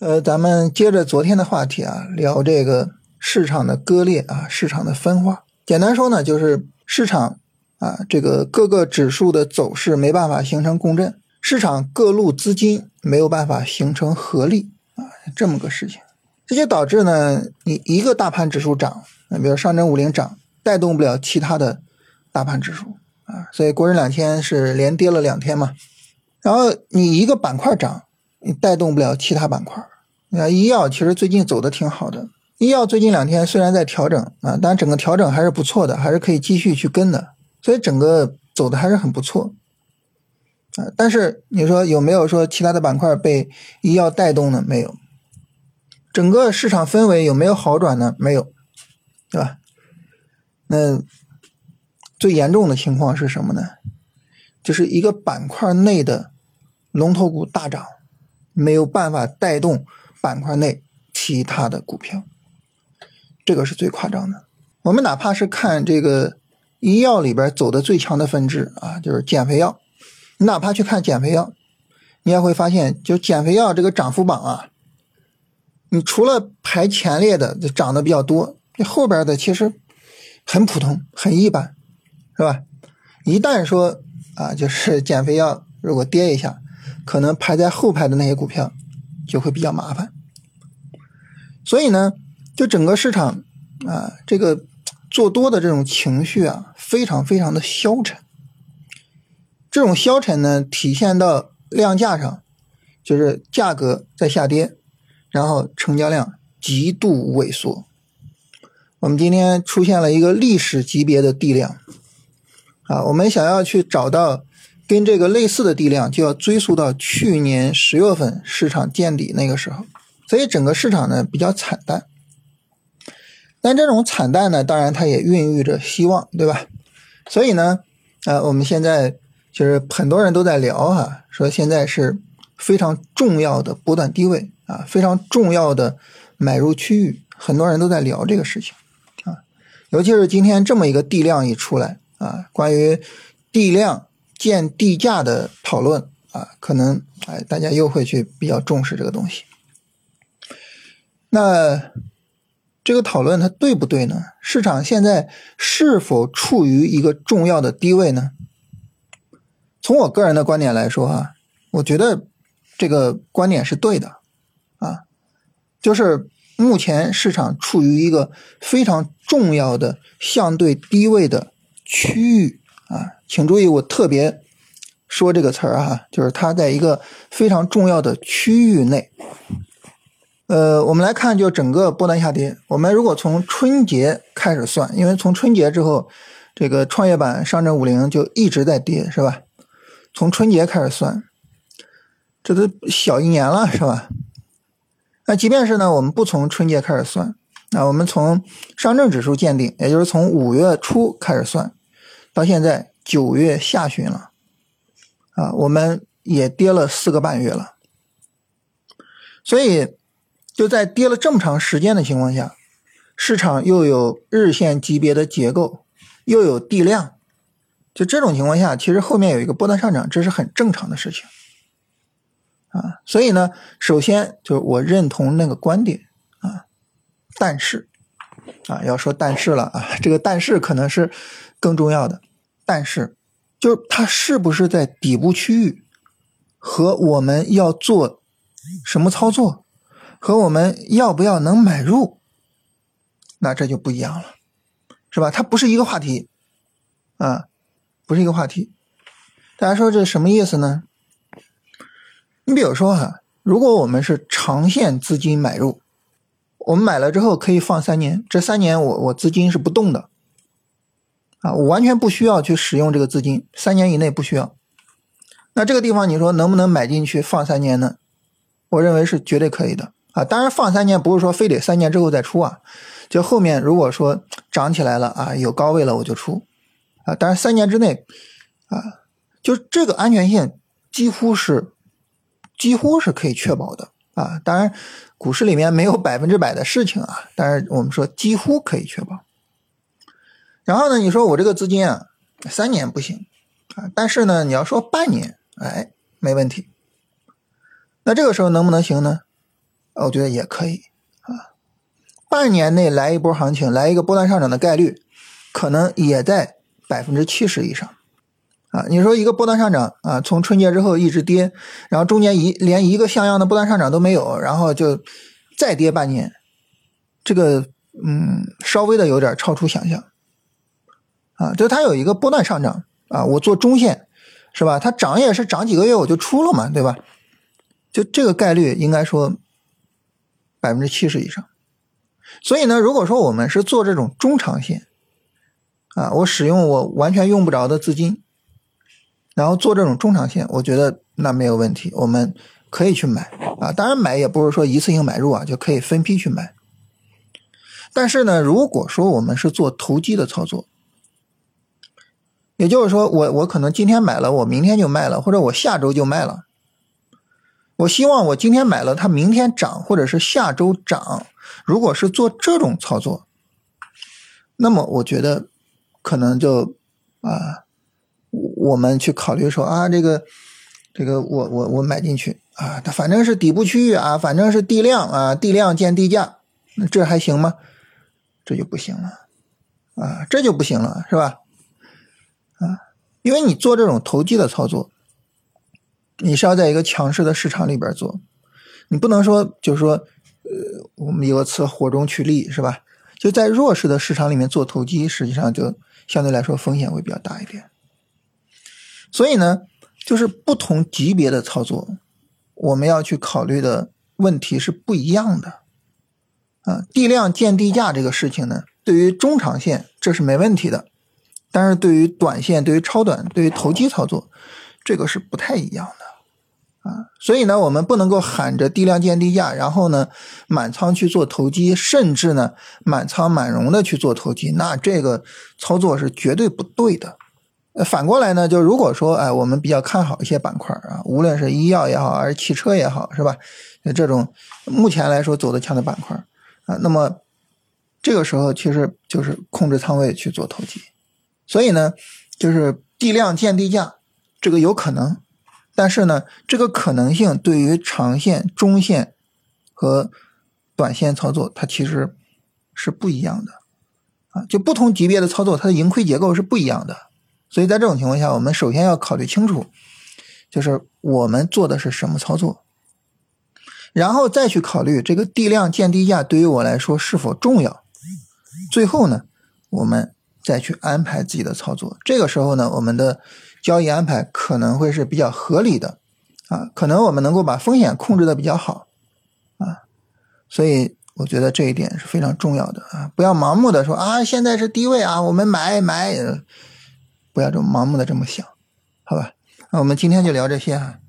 呃，咱们接着昨天的话题啊，聊这个市场的割裂啊，市场的分化。简单说呢，就是市场啊，这个各个指数的走势没办法形成共振，市场各路资金没有办法形成合力啊，这么个事情。这就导致呢，你一个大盘指数涨，那比如上证五零涨，带动不了其他的大盘指数啊，所以国证两千是连跌了两天嘛。然后你一个板块涨，你带动不了其他板块。你看医药其实最近走的挺好的，医药最近两天虽然在调整啊，但整个调整还是不错的，还是可以继续去跟的，所以整个走的还是很不错啊。但是你说有没有说其他的板块被医药带动呢？没有。整个市场氛围有没有好转呢？没有，对吧？那最严重的情况是什么呢？就是一个板块内的龙头股大涨，没有办法带动。板块内其他的股票，这个是最夸张的。我们哪怕是看这个医药里边走的最强的分支啊，就是减肥药。你哪怕去看减肥药，你也会发现，就减肥药这个涨幅榜啊，你除了排前列的涨得比较多，你后边的其实很普通、很一般，是吧？一旦说啊，就是减肥药如果跌一下，可能排在后排的那些股票。就会比较麻烦，所以呢，就整个市场啊，这个做多的这种情绪啊，非常非常的消沉。这种消沉呢，体现到量价上，就是价格在下跌，然后成交量极度萎缩。我们今天出现了一个历史级别的地量啊，我们想要去找到。跟这个类似的地量就要追溯到去年十月份市场见底那个时候，所以整个市场呢比较惨淡。但这种惨淡呢，当然它也孕育着希望，对吧？所以呢，呃，我们现在就是很多人都在聊哈，说现在是非常重要的波段低位啊，非常重要的买入区域，很多人都在聊这个事情啊。尤其是今天这么一个地量一出来啊，关于地量。建地价的讨论啊，可能哎，大家又会去比较重视这个东西。那这个讨论它对不对呢？市场现在是否处于一个重要的低位呢？从我个人的观点来说啊，我觉得这个观点是对的啊，就是目前市场处于一个非常重要的相对低位的区域。啊，请注意，我特别说这个词儿哈，就是它在一个非常重要的区域内。呃，我们来看，就整个波段下跌，我们如果从春节开始算，因为从春节之后，这个创业板、上证五零就一直在跌，是吧？从春节开始算，这都小一年了，是吧？那即便是呢，我们不从春节开始算，那我们从上证指数见顶，也就是从五月初开始算。到现在九月下旬了，啊，我们也跌了四个半月了，所以就在跌了这么长时间的情况下，市场又有日线级别的结构，又有地量，就这种情况下，其实后面有一个波段上涨，这是很正常的事情，啊，所以呢，首先就是我认同那个观点啊，但是啊，要说但是了啊，这个但是可能是。更重要的，但是，就是它是不是在底部区域，和我们要做什么操作，和我们要不要能买入，那这就不一样了，是吧？它不是一个话题，啊，不是一个话题。大家说这什么意思呢？你比如说哈，如果我们是长线资金买入，我们买了之后可以放三年，这三年我我资金是不动的。啊，我完全不需要去使用这个资金，三年以内不需要。那这个地方你说能不能买进去放三年呢？我认为是绝对可以的啊。当然放三年不是说非得三年之后再出啊，就后面如果说涨起来了啊，有高位了我就出啊。当然三年之内啊，就这个安全性几乎是几乎是可以确保的啊。当然股市里面没有百分之百的事情啊，但是我们说几乎可以确保。然后呢？你说我这个资金啊，三年不行啊，但是呢，你要说半年，哎，没问题。那这个时候能不能行呢？我觉得也可以啊。半年内来一波行情，来一个波段上涨的概率，可能也在百分之七十以上啊。你说一个波段上涨啊，从春节之后一直跌，然后中间一连一个像样的波段上涨都没有，然后就再跌半年，这个嗯，稍微的有点超出想象啊。就它有一个波段上涨啊，我做中线是吧？它涨也是涨几个月我就出了嘛，对吧？就这个概率应该说百分之七十以上，所以呢，如果说我们是做这种中长线，啊，我使用我完全用不着的资金，然后做这种中长线，我觉得那没有问题，我们可以去买啊。当然买也不是说一次性买入啊，就可以分批去买。但是呢，如果说我们是做投机的操作，也就是说，我我可能今天买了，我明天就卖了，或者我下周就卖了。我希望我今天买了，它明天涨，或者是下周涨。如果是做这种操作，那么我觉得可能就啊，我们去考虑说啊，这个这个我我我买进去啊，它反正是底部区域啊，反正是地量啊，地量见地价，那这还行吗？这就不行了啊，这就不行了，是吧？因为你做这种投机的操作。你是要在一个强势的市场里边做，你不能说就是说，呃，我们有个词“火中取栗”是吧？就在弱势的市场里面做投机，实际上就相对来说风险会比较大一点。所以呢，就是不同级别的操作，我们要去考虑的问题是不一样的。啊，地量见地价这个事情呢，对于中长线这是没问题的，但是对于短线、对于超短、对于投机操作，这个是不太一样的。啊，所以呢，我们不能够喊着低量见低价，然后呢满仓去做投机，甚至呢满仓满容的去做投机，那这个操作是绝对不对的。反过来呢，就如果说，哎，我们比较看好一些板块啊，无论是医药也好，还是汽车也好，是吧？这种目前来说走的强的板块啊，那么这个时候其实就是控制仓位去做投机。所以呢，就是地量见地价，这个有可能。但是呢，这个可能性对于长线、中线和短线操作，它其实是不一样的啊。就不同级别的操作，它的盈亏结构是不一样的。所以在这种情况下，我们首先要考虑清楚，就是我们做的是什么操作，然后再去考虑这个地量见地价对于我来说是否重要。最后呢，我们再去安排自己的操作。这个时候呢，我们的。交易安排可能会是比较合理的，啊，可能我们能够把风险控制的比较好，啊，所以我觉得这一点是非常重要的啊，不要盲目的说啊，现在是低位啊，我们买买，不要这么盲目的这么想，好吧？那我们今天就聊这些啊。